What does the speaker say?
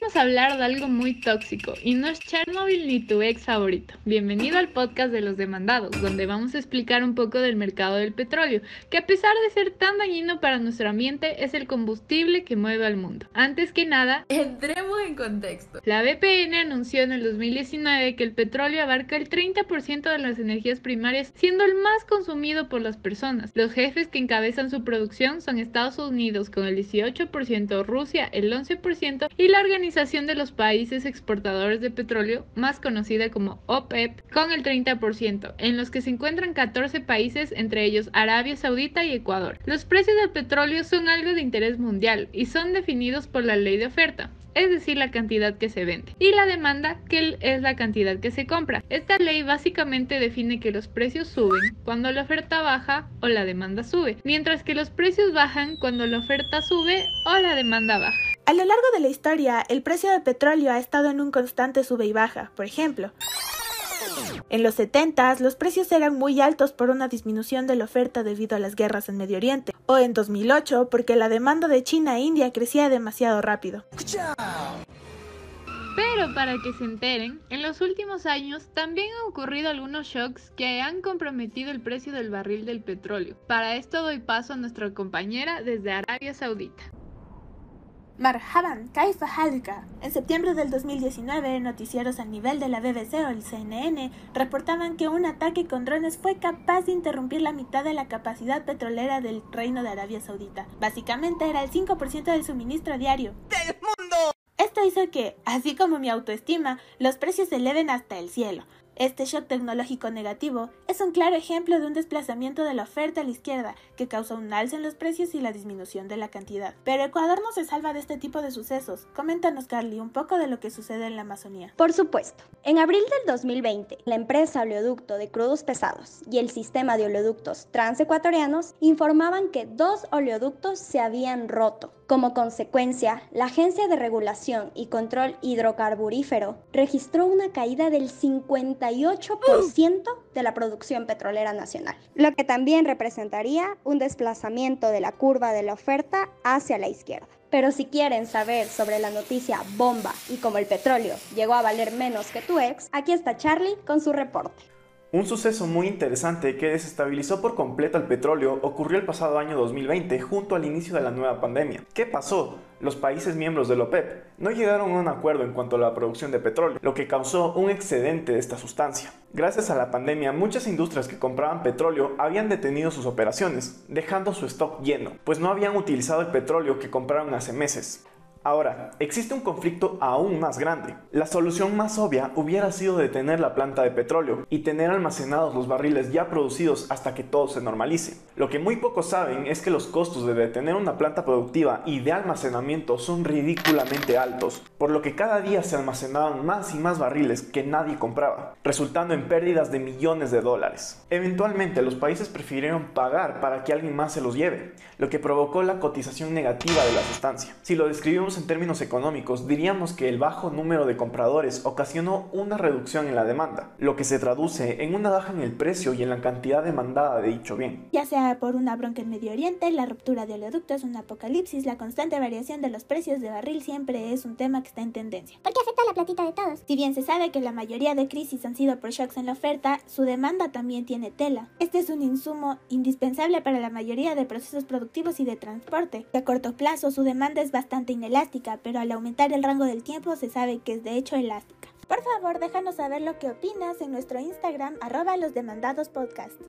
vamos a hablar de algo muy tóxico y no es Chernobyl ni tu ex favorito. Bienvenido al podcast de los demandados, donde vamos a explicar un poco del mercado del petróleo, que a pesar de ser tan dañino para nuestro ambiente, es el combustible que mueve al mundo. Antes que nada, entremos en contexto. La BPN anunció en el 2019 que el petróleo abarca el 30% de las energías primarias, siendo el más consumido por las personas. Los jefes que encabezan su producción son Estados Unidos con el 18%, Rusia el 11% y la Organización de los Países Exportadores de Petróleo, más conocida como OPEP, con el 30%, en los que se encuentran 14 países, entre ellos Arabia Saudita y Ecuador. Los precios del petróleo son algo de interés mundial y son definidos por la ley de oferta es decir, la cantidad que se vende, y la demanda, que es la cantidad que se compra. Esta ley básicamente define que los precios suben cuando la oferta baja o la demanda sube, mientras que los precios bajan cuando la oferta sube o la demanda baja. A lo largo de la historia, el precio del petróleo ha estado en un constante sube y baja. Por ejemplo, en los 70 los precios eran muy altos por una disminución de la oferta debido a las guerras en Medio Oriente, o en 2008 porque la demanda de China e India crecía demasiado rápido. Pero para que se enteren, en los últimos años también han ocurrido algunos shocks que han comprometido el precio del barril del petróleo. Para esto doy paso a nuestra compañera desde Arabia Saudita. Marhaban, Kaifa Halka. En septiembre del 2019, noticieros a nivel de la BBC o el CNN reportaban que un ataque con drones fue capaz de interrumpir la mitad de la capacidad petrolera del Reino de Arabia Saudita. Básicamente era el 5% del suministro diario. ¡Del mundo! Esto hizo que, así como mi autoestima, los precios se eleven hasta el cielo. Este shock tecnológico negativo es un claro ejemplo de un desplazamiento de la oferta a la izquierda que causa un alza en los precios y la disminución de la cantidad. Pero Ecuador no se salva de este tipo de sucesos. Coméntanos, Carly, un poco de lo que sucede en la Amazonía. Por supuesto. En abril del 2020, la empresa Oleoducto de Crudos Pesados y el sistema de oleoductos transecuatorianos informaban que dos oleoductos se habían roto. Como consecuencia, la Agencia de Regulación y Control Hidrocarburífero registró una caída del 58% de la producción petrolera nacional, lo que también representaría un desplazamiento de la curva de la oferta hacia la izquierda. Pero si quieren saber sobre la noticia bomba y cómo el petróleo llegó a valer menos que tu ex, aquí está Charlie con su reporte. Un suceso muy interesante que desestabilizó por completo el petróleo ocurrió el pasado año 2020 junto al inicio de la nueva pandemia. ¿Qué pasó? Los países miembros de la OPEP no llegaron a un acuerdo en cuanto a la producción de petróleo, lo que causó un excedente de esta sustancia. Gracias a la pandemia, muchas industrias que compraban petróleo habían detenido sus operaciones, dejando su stock lleno, pues no habían utilizado el petróleo que compraron hace meses. Ahora, existe un conflicto aún más grande. La solución más obvia hubiera sido detener la planta de petróleo y tener almacenados los barriles ya producidos hasta que todo se normalice. Lo que muy pocos saben es que los costos de detener una planta productiva y de almacenamiento son ridículamente altos, por lo que cada día se almacenaban más y más barriles que nadie compraba, resultando en pérdidas de millones de dólares. Eventualmente los países prefirieron pagar para que alguien más se los lleve, lo que provocó la cotización negativa de la sustancia. Si lo describimos en términos económicos, diríamos que el bajo número de compradores ocasionó una reducción en la demanda, lo que se traduce en una baja en el precio y en la cantidad demandada de dicho bien. Ya sea por una bronca en Medio Oriente, la ruptura de oleoductos, un apocalipsis, la constante variación de los precios de barril siempre es un tema que está en tendencia. Porque afecta a la platita de todos. Si bien se sabe que la mayoría de crisis han sido por shocks en la oferta, su demanda también tiene tela. Este es un insumo indispensable para la mayoría de procesos productivos y de transporte. A corto plazo, su demanda es bastante pero al aumentar el rango del tiempo se sabe que es de hecho elástica. Por favor, déjanos saber lo que opinas en nuestro Instagram arroba los demandados podcast.